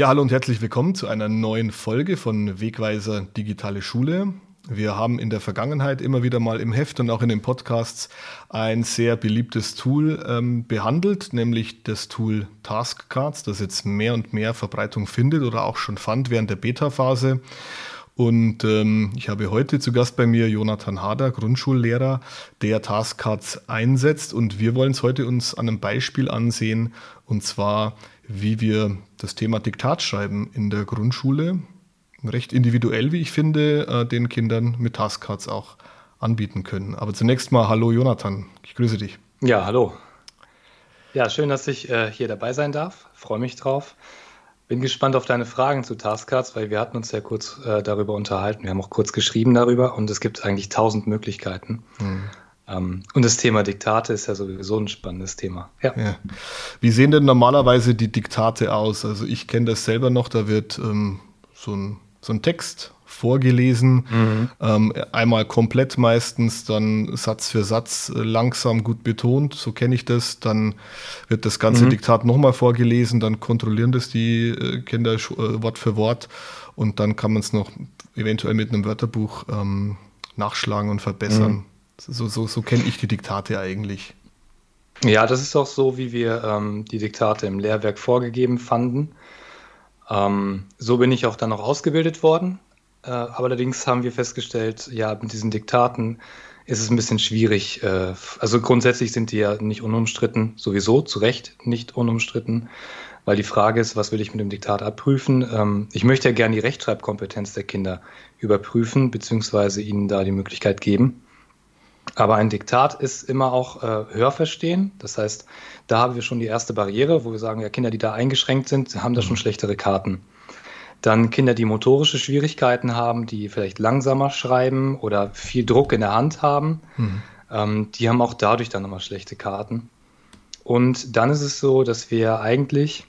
Ja, hallo und herzlich willkommen zu einer neuen Folge von Wegweiser Digitale Schule. Wir haben in der Vergangenheit immer wieder mal im Heft und auch in den Podcasts ein sehr beliebtes Tool ähm, behandelt, nämlich das Tool Taskcards, das jetzt mehr und mehr Verbreitung findet oder auch schon fand während der Beta-Phase. Und ähm, ich habe heute zu Gast bei mir Jonathan Hader, Grundschullehrer, der Taskcards einsetzt. Und wir wollen es heute uns an einem Beispiel ansehen, und zwar wie wir das Thema Diktatschreiben in der Grundschule recht individuell, wie ich finde, äh, den Kindern mit Taskcards auch anbieten können. Aber zunächst mal hallo Jonathan, ich grüße dich. Ja, hallo. Ja, schön, dass ich äh, hier dabei sein darf. Freue mich drauf. Bin gespannt auf deine Fragen zu Taskcards, weil wir hatten uns ja kurz äh, darüber unterhalten. Wir haben auch kurz geschrieben darüber und es gibt eigentlich tausend Möglichkeiten. Hm. Ähm, und das Thema Diktate ist ja sowieso ein spannendes Thema. Ja. ja. Wie sehen denn normalerweise die Diktate aus? Also ich kenne das selber noch, da wird ähm, so, ein, so ein Text vorgelesen, mhm. ähm, einmal komplett meistens, dann Satz für Satz äh, langsam gut betont, so kenne ich das, dann wird das ganze mhm. Diktat nochmal vorgelesen, dann kontrollieren das die äh, Kinder äh, Wort für Wort und dann kann man es noch eventuell mit einem Wörterbuch ähm, nachschlagen und verbessern. Mhm. So, so, so kenne ich die Diktate eigentlich. Ja, das ist auch so, wie wir ähm, die Diktate im Lehrwerk vorgegeben fanden. Ähm, so bin ich auch dann noch ausgebildet worden. Äh, aber allerdings haben wir festgestellt, ja, mit diesen Diktaten ist es ein bisschen schwierig. Äh, also grundsätzlich sind die ja nicht unumstritten, sowieso zu Recht nicht unumstritten, weil die Frage ist, was will ich mit dem Diktat abprüfen? Ähm, ich möchte ja gerne die Rechtschreibkompetenz der Kinder überprüfen, beziehungsweise ihnen da die Möglichkeit geben. Aber ein Diktat ist immer auch äh, Hörverstehen. Das heißt, da haben wir schon die erste Barriere, wo wir sagen, ja, Kinder, die da eingeschränkt sind, haben da schon mhm. schlechtere Karten. Dann Kinder, die motorische Schwierigkeiten haben, die vielleicht langsamer schreiben oder viel Druck in der Hand haben, mhm. ähm, die haben auch dadurch dann nochmal schlechte Karten. Und dann ist es so, dass wir eigentlich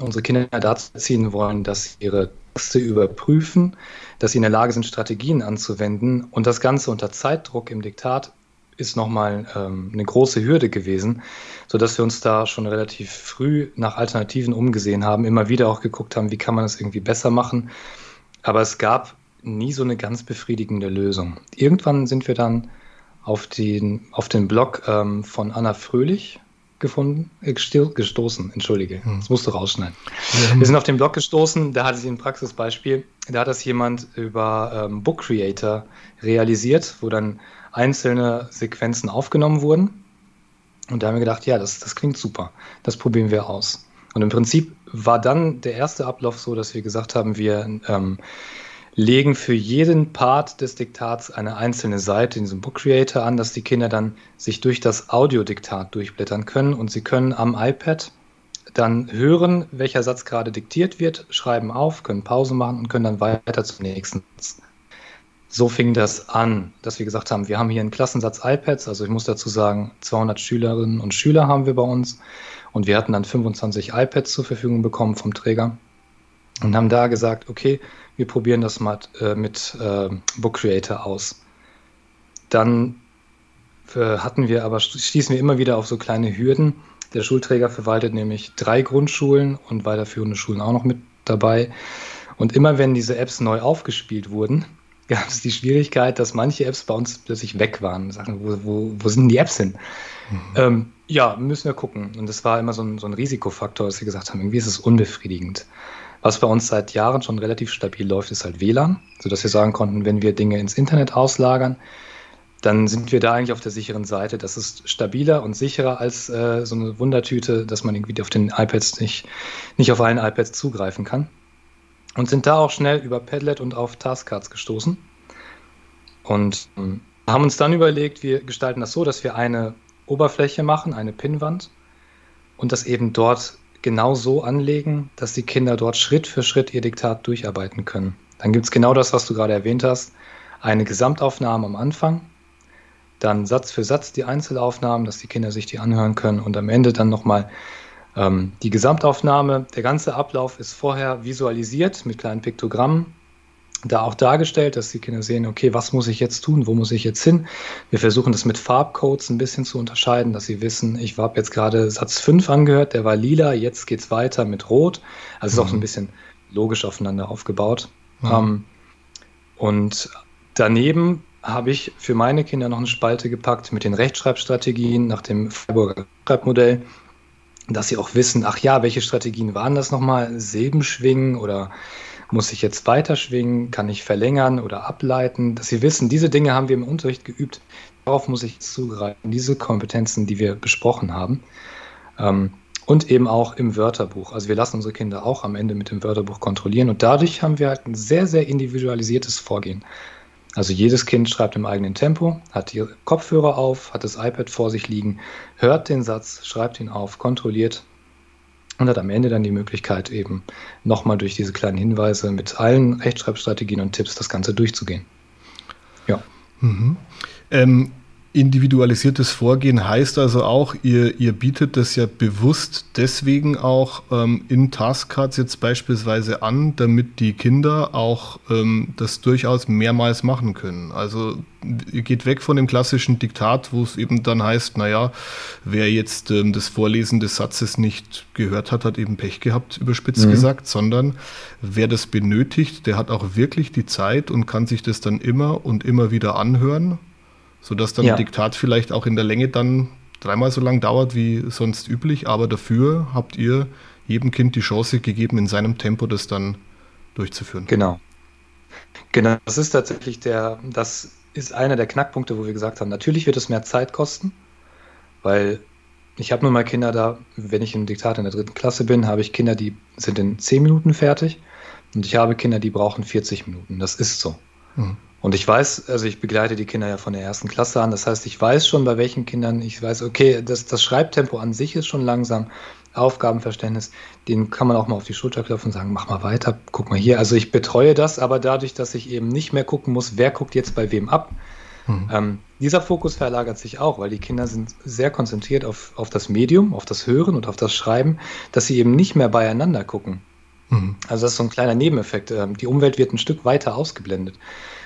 unsere Kinder dazu erziehen wollen, dass ihre Texte überprüfen, dass sie in der Lage sind, Strategien anzuwenden. Und das Ganze unter Zeitdruck im Diktat ist nochmal ähm, eine große Hürde gewesen, sodass wir uns da schon relativ früh nach Alternativen umgesehen haben, immer wieder auch geguckt haben, wie kann man das irgendwie besser machen. Aber es gab nie so eine ganz befriedigende Lösung. Irgendwann sind wir dann auf den, auf den Blog ähm, von Anna Fröhlich gefunden, äh, gestoßen, entschuldige, hm. das musst du rausschneiden. Wir sind auf den Blog gestoßen, da hatte sie ein Praxisbeispiel, da hat das jemand über ähm, Book Creator realisiert, wo dann einzelne Sequenzen aufgenommen wurden. Und da haben wir gedacht, ja, das, das klingt super, das probieren wir aus. Und im Prinzip war dann der erste Ablauf so, dass wir gesagt haben, wir ähm, legen für jeden Part des Diktats eine einzelne Seite in diesem Book Creator an, dass die Kinder dann sich durch das Audiodiktat durchblättern können und sie können am iPad dann hören, welcher Satz gerade diktiert wird, schreiben auf, können Pause machen und können dann weiter zum nächsten. So fing das an, dass wir gesagt haben, wir haben hier einen Klassensatz iPads, also ich muss dazu sagen, 200 Schülerinnen und Schüler haben wir bei uns und wir hatten dann 25 iPads zur Verfügung bekommen vom Träger und haben da gesagt, okay, wir probieren das mal äh, mit äh, Book Creator aus. Dann äh, hatten wir aber, stießen wir immer wieder auf so kleine Hürden. Der Schulträger verwaltet nämlich drei Grundschulen und weiterführende Schulen auch noch mit dabei. Und immer wenn diese Apps neu aufgespielt wurden, gab es die Schwierigkeit, dass manche Apps bei uns plötzlich weg waren. Sagen, wo, wo, wo sind die Apps hin? Mhm. Ähm, ja, müssen wir gucken. Und das war immer so ein, so ein Risikofaktor, dass wir gesagt haben, irgendwie ist es unbefriedigend. Was bei uns seit Jahren schon relativ stabil läuft, ist halt WLAN, sodass wir sagen konnten, wenn wir Dinge ins Internet auslagern, dann sind wir da eigentlich auf der sicheren Seite. Das ist stabiler und sicherer als äh, so eine Wundertüte, dass man irgendwie auf den iPads nicht, nicht auf allen iPads zugreifen kann. Und sind da auch schnell über Padlet und auf Taskcards gestoßen. Und ähm, haben uns dann überlegt, wir gestalten das so, dass wir eine Oberfläche machen, eine Pinnwand und das eben dort genau so anlegen, dass die Kinder dort Schritt für Schritt ihr Diktat durcharbeiten können. Dann gibt es genau das, was du gerade erwähnt hast, eine Gesamtaufnahme am Anfang, dann Satz für Satz die Einzelaufnahmen, dass die Kinder sich die anhören können und am Ende dann nochmal ähm, die Gesamtaufnahme. Der ganze Ablauf ist vorher visualisiert mit kleinen Piktogrammen. Da auch dargestellt, dass die Kinder sehen, okay, was muss ich jetzt tun, wo muss ich jetzt hin? Wir versuchen das mit Farbcodes ein bisschen zu unterscheiden, dass sie wissen, ich habe jetzt gerade Satz 5 angehört, der war lila, jetzt geht es weiter mit Rot. Also mhm. ist auch so ein mhm. bisschen logisch aufeinander aufgebaut. Mhm. Ähm, und daneben habe ich für meine Kinder noch eine Spalte gepackt mit den Rechtschreibstrategien nach dem Freiburger Rechtschreibmodell, dass sie auch wissen, ach ja, welche Strategien waren das nochmal? Silbenschwingen oder muss ich jetzt weiterschwingen? Kann ich verlängern oder ableiten? Dass Sie wissen, diese Dinge haben wir im Unterricht geübt. Darauf muss ich zugreifen. Diese Kompetenzen, die wir besprochen haben. Ähm, und eben auch im Wörterbuch. Also wir lassen unsere Kinder auch am Ende mit dem Wörterbuch kontrollieren. Und dadurch haben wir halt ein sehr, sehr individualisiertes Vorgehen. Also jedes Kind schreibt im eigenen Tempo, hat die Kopfhörer auf, hat das iPad vor sich liegen, hört den Satz, schreibt ihn auf, kontrolliert und hat am Ende dann die Möglichkeit, eben nochmal durch diese kleinen Hinweise mit allen Rechtschreibstrategien und Tipps das Ganze durchzugehen. Ja. Mhm. Ähm, Individualisiertes Vorgehen heißt also auch, ihr, ihr bietet das ja bewusst deswegen auch ähm, in Taskcards jetzt beispielsweise an, damit die Kinder auch ähm, das durchaus mehrmals machen können. Also ihr geht weg von dem klassischen Diktat, wo es eben dann heißt, naja, wer jetzt ähm, das Vorlesen des Satzes nicht gehört hat, hat eben Pech gehabt, überspitzt mhm. gesagt, sondern wer das benötigt, der hat auch wirklich die Zeit und kann sich das dann immer und immer wieder anhören sodass dann ja. ein Diktat vielleicht auch in der Länge dann dreimal so lang dauert wie sonst üblich, aber dafür habt ihr jedem Kind die Chance gegeben, in seinem Tempo das dann durchzuführen. Genau. Genau, das ist tatsächlich der, das ist einer der Knackpunkte, wo wir gesagt haben, natürlich wird es mehr Zeit kosten, weil ich habe nun mal Kinder da, wenn ich im Diktat in der dritten Klasse bin, habe ich Kinder, die sind in zehn Minuten fertig und ich habe Kinder, die brauchen 40 Minuten. Das ist so. Mhm. Und ich weiß, also ich begleite die Kinder ja von der ersten Klasse an. Das heißt, ich weiß schon, bei welchen Kindern ich weiß, okay, das, das Schreibtempo an sich ist schon langsam. Aufgabenverständnis, den kann man auch mal auf die Schulter klopfen und sagen, mach mal weiter, guck mal hier. Also ich betreue das, aber dadurch, dass ich eben nicht mehr gucken muss, wer guckt jetzt bei wem ab, mhm. ähm, dieser Fokus verlagert sich auch, weil die Kinder sind sehr konzentriert auf, auf das Medium, auf das Hören und auf das Schreiben, dass sie eben nicht mehr beieinander gucken. Mhm. Also das ist so ein kleiner Nebeneffekt. Ähm, die Umwelt wird ein Stück weiter ausgeblendet.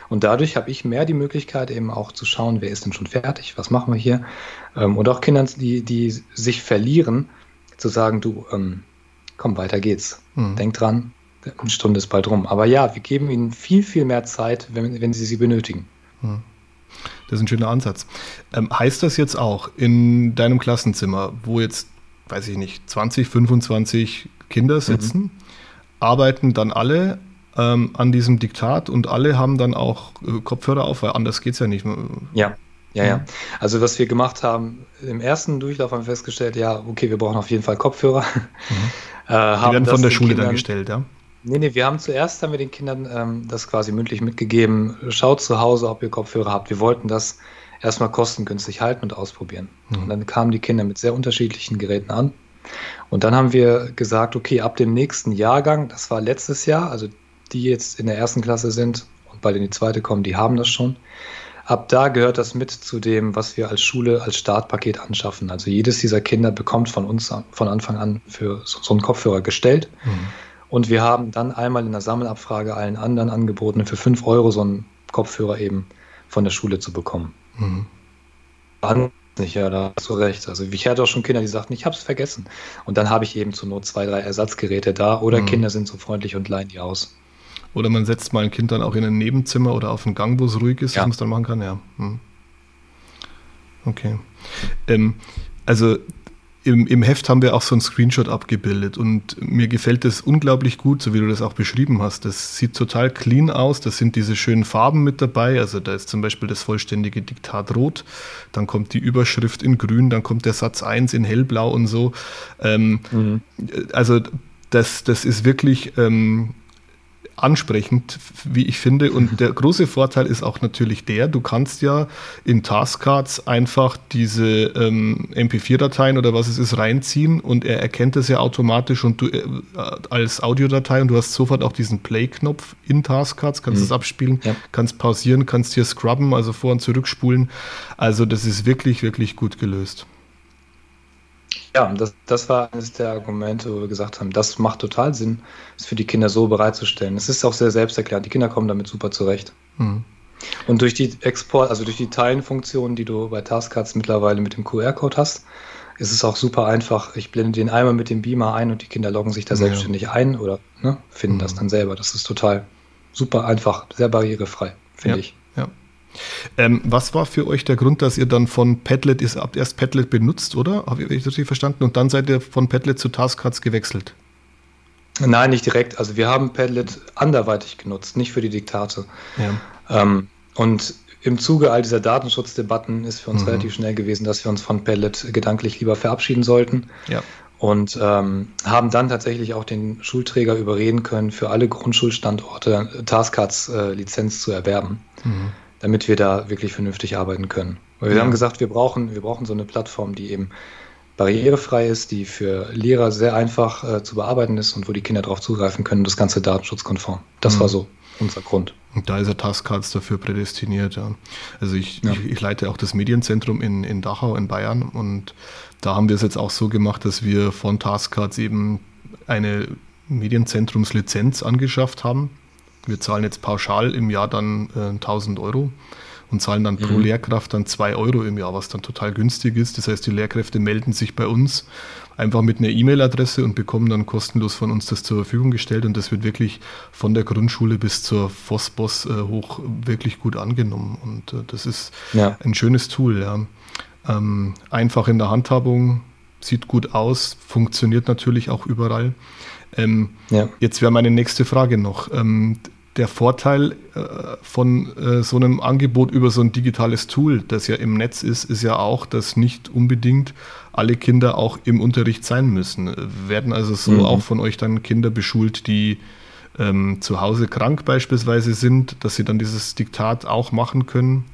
Und dadurch habe ich mehr die Möglichkeit, eben auch zu schauen, wer ist denn schon fertig, was machen wir hier. Ähm, und auch Kindern, die, die sich verlieren, zu sagen, du, ähm, komm, weiter geht's. Mhm. Denk dran, eine Stunde ist bald rum. Aber ja, wir geben ihnen viel, viel mehr Zeit, wenn, wenn sie sie benötigen. Mhm. Das ist ein schöner Ansatz. Ähm, heißt das jetzt auch in deinem Klassenzimmer, wo jetzt, weiß ich nicht, 20, 25 Kinder sitzen, mhm. arbeiten dann alle ähm, an diesem Diktat und alle haben dann auch äh, Kopfhörer auf, weil anders geht es ja nicht. Ja. Ja, ja. Also was wir gemacht haben, im ersten Durchlauf haben wir festgestellt, ja, okay, wir brauchen auf jeden Fall Kopfhörer. Mhm. äh, Die werden von der Schule Kindern, dann gestellt, ja? Nee, nee, wir haben zuerst haben wir den Kindern ähm, das quasi mündlich mitgegeben, schaut zu Hause, ob ihr Kopfhörer habt. Wir wollten das erstmal kostengünstig halten und ausprobieren. Mhm. Und dann kamen die Kinder mit sehr unterschiedlichen Geräten an. Und dann haben wir gesagt, okay, ab dem nächsten Jahrgang, das war letztes Jahr, also die jetzt in der ersten Klasse sind und bald in die zweite kommen, die haben das schon. Ab da gehört das mit zu dem, was wir als Schule als Startpaket anschaffen. Also jedes dieser Kinder bekommt von uns von Anfang an für so einen Kopfhörer gestellt. Mhm. Und wir haben dann einmal in der Sammelabfrage allen anderen angeboten, für 5 Euro so einen Kopfhörer eben von der Schule zu bekommen. Mhm. Nicht, ja, da hast du recht. Also ich hatte auch schon Kinder, die sagten, ich habe es vergessen. Und dann habe ich eben zur Not zwei, drei Ersatzgeräte da oder mhm. Kinder sind so freundlich und leihen die aus. Oder man setzt mal ein Kind dann auch in ein Nebenzimmer oder auf einen Gang, wo es ruhig ist, ja. dass man es dann machen kann, ja. Hm. Okay. Ähm, also im, im Heft haben wir auch so einen Screenshot abgebildet und mir gefällt das unglaublich gut, so wie du das auch beschrieben hast. Das sieht total clean aus, da sind diese schönen Farben mit dabei. Also da ist zum Beispiel das vollständige Diktat rot, dann kommt die Überschrift in grün, dann kommt der Satz 1 in hellblau und so. Ähm, mhm. Also das, das ist wirklich ähm, ansprechend, wie ich finde. Und der große Vorteil ist auch natürlich der, du kannst ja in Taskcards einfach diese ähm, MP4-Dateien oder was es ist reinziehen und er erkennt das ja automatisch und du äh, als Audiodatei und du hast sofort auch diesen Play-Knopf in Taskcards, kannst es mhm. abspielen, ja. kannst pausieren, kannst hier scrubben, also vor- und zurückspulen. Also das ist wirklich, wirklich gut gelöst. Ja, das, das war eines der Argumente, wo wir gesagt haben, das macht total Sinn, es für die Kinder so bereitzustellen. Es ist auch sehr selbsterklärend. Die Kinder kommen damit super zurecht. Mhm. Und durch die Export, also durch die Teilenfunktion, die du bei Taskcards mittlerweile mit dem QR-Code hast, ist es auch super einfach. Ich blende den einmal mit dem Beamer ein und die Kinder loggen sich da ja. selbstständig ein oder ne, finden mhm. das dann selber. Das ist total super einfach, sehr barrierefrei, finde ja. ich. Ähm, was war für euch der Grund, dass ihr dann von Padlet, ihr habt erst Padlet benutzt, oder? Habe ich das richtig verstanden? Und dann seid ihr von Padlet zu Taskcards gewechselt? Nein, nicht direkt. Also wir haben Padlet anderweitig genutzt, nicht für die Diktate. Ja. Ähm, und im Zuge all dieser Datenschutzdebatten ist für uns mhm. relativ schnell gewesen, dass wir uns von Padlet gedanklich lieber verabschieden sollten. Ja. Und ähm, haben dann tatsächlich auch den Schulträger überreden können, für alle Grundschulstandorte Taskcards äh, Lizenz zu erwerben. Mhm damit wir da wirklich vernünftig arbeiten können. Weil wir ja. haben gesagt, wir brauchen, wir brauchen so eine Plattform, die eben barrierefrei ist, die für Lehrer sehr einfach äh, zu bearbeiten ist und wo die Kinder darauf zugreifen können, das Ganze datenschutzkonform. Das mhm. war so unser Grund. Und da ist ja Taskcards dafür prädestiniert. Ja. Also ich, ja. ich, ich, leite auch das Medienzentrum in, in Dachau in Bayern und da haben wir es jetzt auch so gemacht, dass wir von Taskcards eben eine Medienzentrumslizenz angeschafft haben wir zahlen jetzt pauschal im Jahr dann äh, 1000 Euro und zahlen dann mhm. pro Lehrkraft dann 2 Euro im Jahr, was dann total günstig ist. Das heißt, die Lehrkräfte melden sich bei uns einfach mit einer E-Mail-Adresse und bekommen dann kostenlos von uns das zur Verfügung gestellt und das wird wirklich von der Grundschule bis zur FOSBOS äh, hoch wirklich gut angenommen und äh, das ist ja. ein schönes Tool. Ja. Ähm, einfach in der Handhabung, sieht gut aus, funktioniert natürlich auch überall. Ähm, ja. Jetzt wäre meine nächste Frage noch. Ähm, der Vorteil äh, von äh, so einem Angebot über so ein digitales Tool, das ja im Netz ist, ist ja auch, dass nicht unbedingt alle Kinder auch im Unterricht sein müssen. Werden also so mhm. auch von euch dann Kinder beschult, die ähm, zu Hause krank beispielsweise sind, dass sie dann dieses Diktat auch machen können?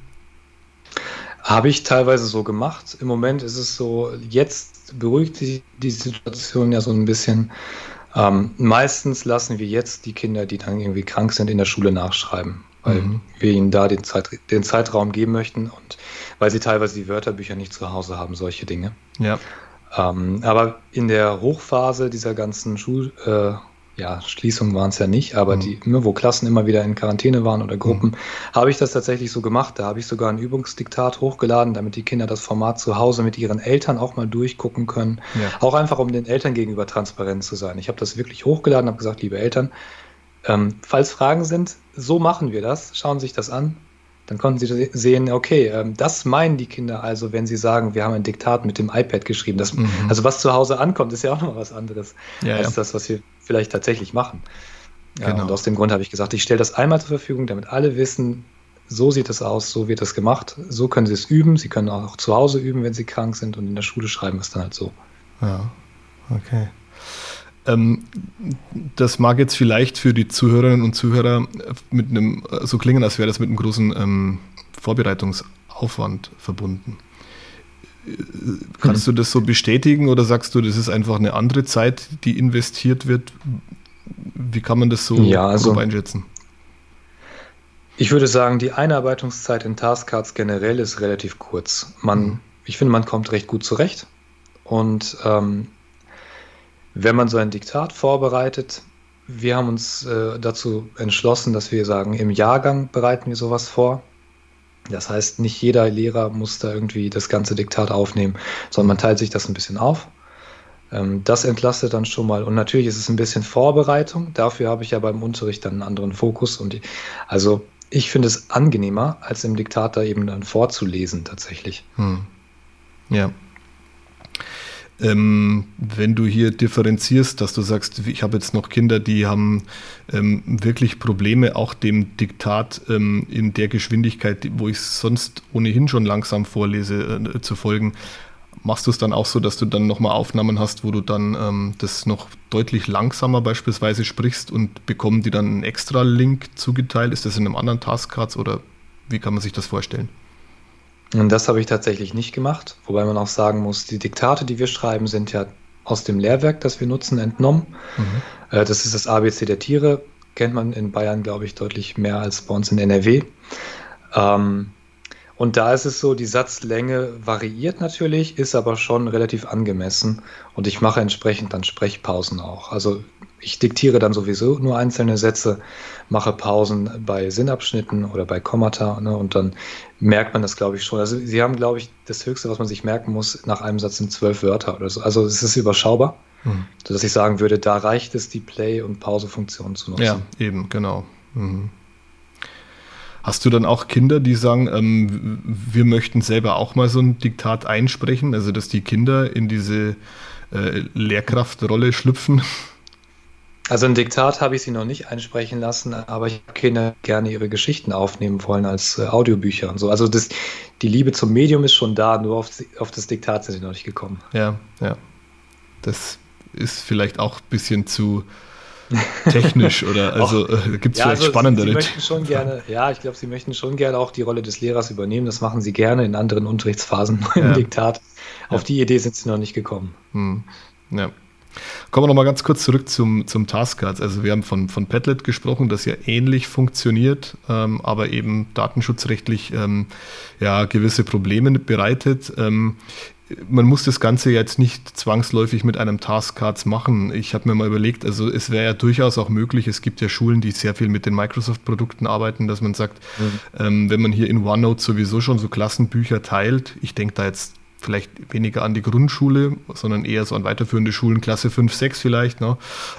Habe ich teilweise so gemacht. Im Moment ist es so, jetzt beruhigt sich die Situation ja so ein bisschen. Ähm, meistens lassen wir jetzt die Kinder, die dann irgendwie krank sind, in der Schule nachschreiben, weil mhm. wir ihnen da den, Zeit, den Zeitraum geben möchten und weil sie teilweise die Wörterbücher nicht zu Hause haben, solche Dinge. Ja. Ähm, aber in der Hochphase dieser ganzen Schul, äh, ja, Schließungen waren es ja nicht, aber mhm. die, ne, wo Klassen immer wieder in Quarantäne waren oder Gruppen, mhm. habe ich das tatsächlich so gemacht. Da habe ich sogar ein Übungsdiktat hochgeladen, damit die Kinder das Format zu Hause mit ihren Eltern auch mal durchgucken können. Ja. Auch einfach, um den Eltern gegenüber transparent zu sein. Ich habe das wirklich hochgeladen, habe gesagt, liebe Eltern, ähm, falls Fragen sind, so machen wir das. Schauen Sie sich das an. Dann konnten sie sehen, okay, ähm, das meinen die Kinder also, wenn sie sagen, wir haben ein Diktat mit dem iPad geschrieben. Das, mhm. Also was zu Hause ankommt, ist ja auch noch was anderes ja, als ja. das, was wir vielleicht tatsächlich machen. Ja, genau. Und aus dem Grund habe ich gesagt, ich stelle das einmal zur Verfügung, damit alle wissen, so sieht es aus, so wird es gemacht, so können sie es üben. Sie können auch zu Hause üben, wenn sie krank sind und in der Schule schreiben es dann halt so. Ja, okay. Ähm, das mag jetzt vielleicht für die Zuhörerinnen und Zuhörer mit einem, so klingen, als wäre das mit einem großen ähm, Vorbereitungsaufwand verbunden. Kannst du das so bestätigen oder sagst du, das ist einfach eine andere Zeit, die investiert wird? Wie kann man das so ja, also, einschätzen? Ich würde sagen, die Einarbeitungszeit in Taskcards generell ist relativ kurz. Man, mhm. Ich finde, man kommt recht gut zurecht. Und ähm, wenn man so ein Diktat vorbereitet, wir haben uns äh, dazu entschlossen, dass wir sagen, im Jahrgang bereiten wir sowas vor. Das heißt, nicht jeder Lehrer muss da irgendwie das ganze Diktat aufnehmen, sondern man teilt sich das ein bisschen auf. Ähm, das entlastet dann schon mal. Und natürlich ist es ein bisschen Vorbereitung. Dafür habe ich ja beim Unterricht dann einen anderen Fokus. Und die, also ich finde es angenehmer, als im Diktat da eben dann vorzulesen tatsächlich. Hm. Ja, ähm, wenn du hier differenzierst, dass du sagst, ich habe jetzt noch Kinder, die haben ähm, wirklich Probleme, auch dem Diktat ähm, in der Geschwindigkeit, wo ich sonst ohnehin schon langsam vorlese, äh, zu folgen, machst du es dann auch so, dass du dann nochmal Aufnahmen hast, wo du dann ähm, das noch deutlich langsamer beispielsweise sprichst und bekommen die dann einen extra Link zugeteilt? Ist das in einem anderen Taskcards oder wie kann man sich das vorstellen? Und das habe ich tatsächlich nicht gemacht, wobei man auch sagen muss, die Diktate, die wir schreiben, sind ja aus dem Lehrwerk, das wir nutzen, entnommen. Mhm. Äh, das ist das ABC der Tiere, kennt man in Bayern, glaube ich, deutlich mehr als bei uns in NRW. Ähm, Und da ist es so, die Satzlänge variiert natürlich, ist aber schon relativ angemessen. Und ich mache entsprechend dann Sprechpausen auch. Also ich diktiere dann sowieso nur einzelne Sätze, mache Pausen bei Sinnabschnitten oder bei Kommata ne, und dann merkt man das, glaube ich, schon. Also Sie haben, glaube ich, das Höchste, was man sich merken muss, nach einem Satz sind zwölf Wörter oder so. Also es ist überschaubar, mhm. sodass ich sagen würde, da reicht es, die Play- und Pause-Funktion zu nutzen. Ja, eben, genau. Mhm. Hast du dann auch Kinder, die sagen, ähm, wir möchten selber auch mal so ein Diktat einsprechen, also dass die Kinder in diese äh, Lehrkraftrolle schlüpfen? Also ein Diktat habe ich sie noch nicht einsprechen lassen, aber ich habe Kinder gerne ihre Geschichten aufnehmen wollen als äh, Audiobücher und so. Also das, die Liebe zum Medium ist schon da, nur auf, auf das Diktat sind sie noch nicht gekommen. Ja, ja. Das ist vielleicht auch ein bisschen zu technisch oder also äh, gibt es ja, vielleicht also spannendere. Sie, möchten schon gerne, ja, ich glaube, sie möchten schon gerne auch die Rolle des Lehrers übernehmen. Das machen sie gerne in anderen Unterrichtsphasen im Diktat. Auf ja. die Idee sind sie noch nicht gekommen. Hm. Ja. Kommen wir noch mal ganz kurz zurück zum, zum Taskcards. Also wir haben von, von Padlet gesprochen, das ja ähnlich funktioniert, ähm, aber eben datenschutzrechtlich ähm, ja, gewisse Probleme bereitet. Ähm, man muss das Ganze jetzt nicht zwangsläufig mit einem Taskcards machen. Ich habe mir mal überlegt, also es wäre ja durchaus auch möglich, es gibt ja Schulen, die sehr viel mit den Microsoft-Produkten arbeiten, dass man sagt, mhm. ähm, wenn man hier in OneNote sowieso schon so Klassenbücher teilt, ich denke da jetzt vielleicht weniger an die Grundschule, sondern eher so an weiterführende Schulen, Klasse 5, 6 vielleicht, ne?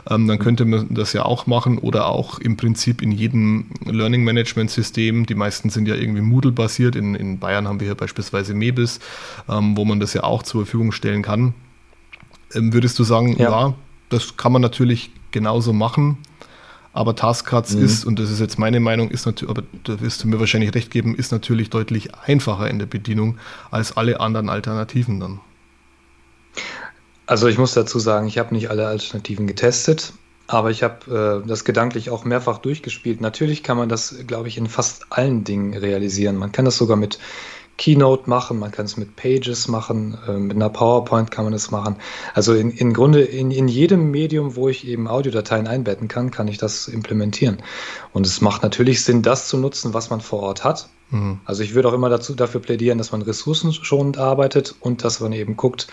Ähm, dann könnte man das ja auch machen oder auch im Prinzip in jedem Learning Management System. Die meisten sind ja irgendwie Moodle basiert. In, in Bayern haben wir hier beispielsweise Mebis, ähm, wo man das ja auch zur Verfügung stellen kann. Ähm, würdest du sagen, ja. ja, das kann man natürlich genauso machen. Aber Taskcards mhm. ist, und das ist jetzt meine Meinung, ist natürlich, aber da wirst du mir wahrscheinlich recht geben, ist natürlich deutlich einfacher in der Bedienung als alle anderen Alternativen dann. Also ich muss dazu sagen, ich habe nicht alle Alternativen getestet, aber ich habe äh, das gedanklich auch mehrfach durchgespielt. Natürlich kann man das, glaube ich, in fast allen Dingen realisieren. Man kann das sogar mit Keynote machen, man kann es mit Pages machen, äh, mit einer PowerPoint kann man es machen. Also in, in Grunde in, in jedem Medium, wo ich eben Audiodateien einbetten kann, kann ich das implementieren. Und es macht natürlich Sinn, das zu nutzen, was man vor Ort hat. Mhm. Also ich würde auch immer dazu, dafür plädieren, dass man ressourcenschonend arbeitet und dass man eben guckt,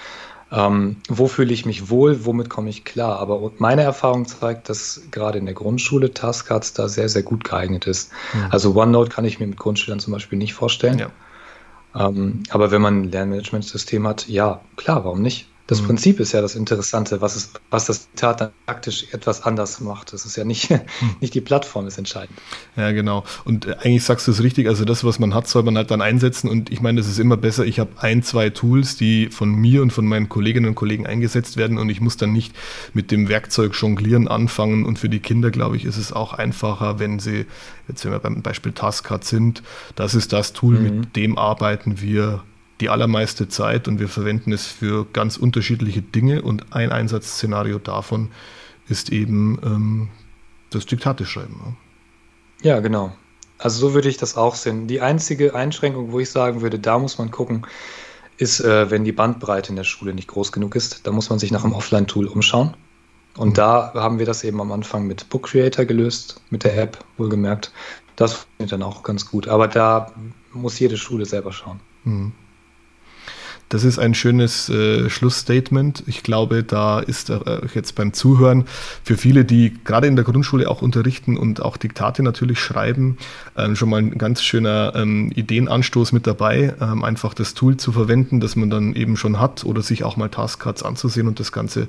ähm, wo fühle ich mich wohl, womit komme ich klar. Aber meine Erfahrung zeigt, dass gerade in der Grundschule Taskcards da sehr, sehr gut geeignet ist. Mhm. Also OneNote kann ich mir mit Grundschülern zum Beispiel nicht vorstellen. Ja. Ähm, aber wenn man ein Lernmanagementsystem hat, ja, klar, warum nicht? Das mhm. Prinzip ist ja das Interessante, was, es, was das Zitat dann praktisch etwas anders macht. Das ist ja nicht, mhm. nicht die Plattform ist entscheidend. Ja, genau. Und äh, eigentlich sagst du es richtig, also das, was man hat, soll man halt dann einsetzen. Und ich meine, das ist immer besser. Ich habe ein, zwei Tools, die von mir und von meinen Kolleginnen und Kollegen eingesetzt werden und ich muss dann nicht mit dem Werkzeug jonglieren anfangen. Und für die Kinder, glaube ich, ist es auch einfacher, wenn sie, jetzt wenn wir beim Beispiel Taskcard sind, das ist das Tool, mhm. mit dem arbeiten wir die allermeiste Zeit und wir verwenden es für ganz unterschiedliche Dinge und ein Einsatzszenario davon ist eben ähm, das Diktate schreiben. Ja, genau. Also so würde ich das auch sehen. Die einzige Einschränkung, wo ich sagen würde, da muss man gucken, ist, äh, wenn die Bandbreite in der Schule nicht groß genug ist. Da muss man sich nach einem Offline-Tool umschauen. Und mhm. da haben wir das eben am Anfang mit Book Creator gelöst, mit der App, wohlgemerkt. Das funktioniert dann auch ganz gut. Aber da muss jede Schule selber schauen. Mhm. Das ist ein schönes äh, Schlussstatement. Ich glaube, da ist äh, jetzt beim Zuhören für viele, die gerade in der Grundschule auch unterrichten und auch Diktate natürlich schreiben, äh, schon mal ein ganz schöner ähm, Ideenanstoß mit dabei, ähm, einfach das Tool zu verwenden, das man dann eben schon hat oder sich auch mal Taskcards anzusehen und das Ganze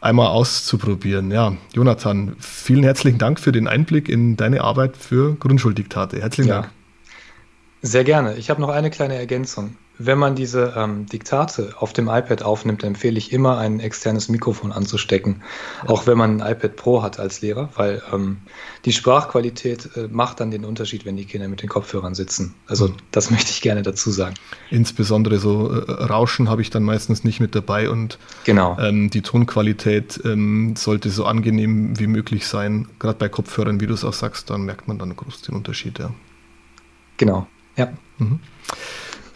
einmal auszuprobieren. Ja, Jonathan, vielen herzlichen Dank für den Einblick in deine Arbeit für Grundschuldiktate. Herzlichen ja. Dank. Sehr gerne. Ich habe noch eine kleine Ergänzung. Wenn man diese ähm, Diktate auf dem iPad aufnimmt, empfehle ich immer ein externes Mikrofon anzustecken, ja. auch wenn man ein iPad Pro hat als Lehrer, weil ähm, die Sprachqualität äh, macht dann den Unterschied, wenn die Kinder mit den Kopfhörern sitzen. Also mhm. das möchte ich gerne dazu sagen. Insbesondere so äh, Rauschen habe ich dann meistens nicht mit dabei und genau. ähm, die Tonqualität ähm, sollte so angenehm wie möglich sein. Gerade bei Kopfhörern, wie du es auch sagst, dann merkt man dann groß den Unterschied. Ja. Genau, ja. Mhm.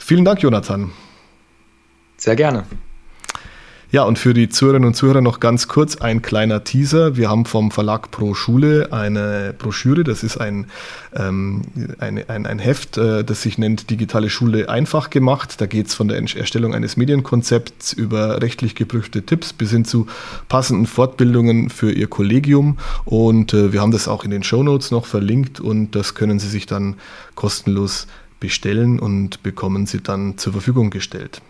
Vielen Dank, Jonathan. Sehr gerne. Ja, und für die Zuhörerinnen und Zuhörer noch ganz kurz ein kleiner Teaser. Wir haben vom Verlag Pro Schule eine Broschüre, das ist ein, ähm, ein, ein, ein Heft, äh, das sich nennt Digitale Schule einfach gemacht. Da geht es von der Erstellung eines Medienkonzepts über rechtlich geprüfte Tipps bis hin zu passenden Fortbildungen für Ihr Kollegium. Und äh, wir haben das auch in den Show Notes noch verlinkt und das können Sie sich dann kostenlos bestellen und bekommen Sie dann zur Verfügung gestellt.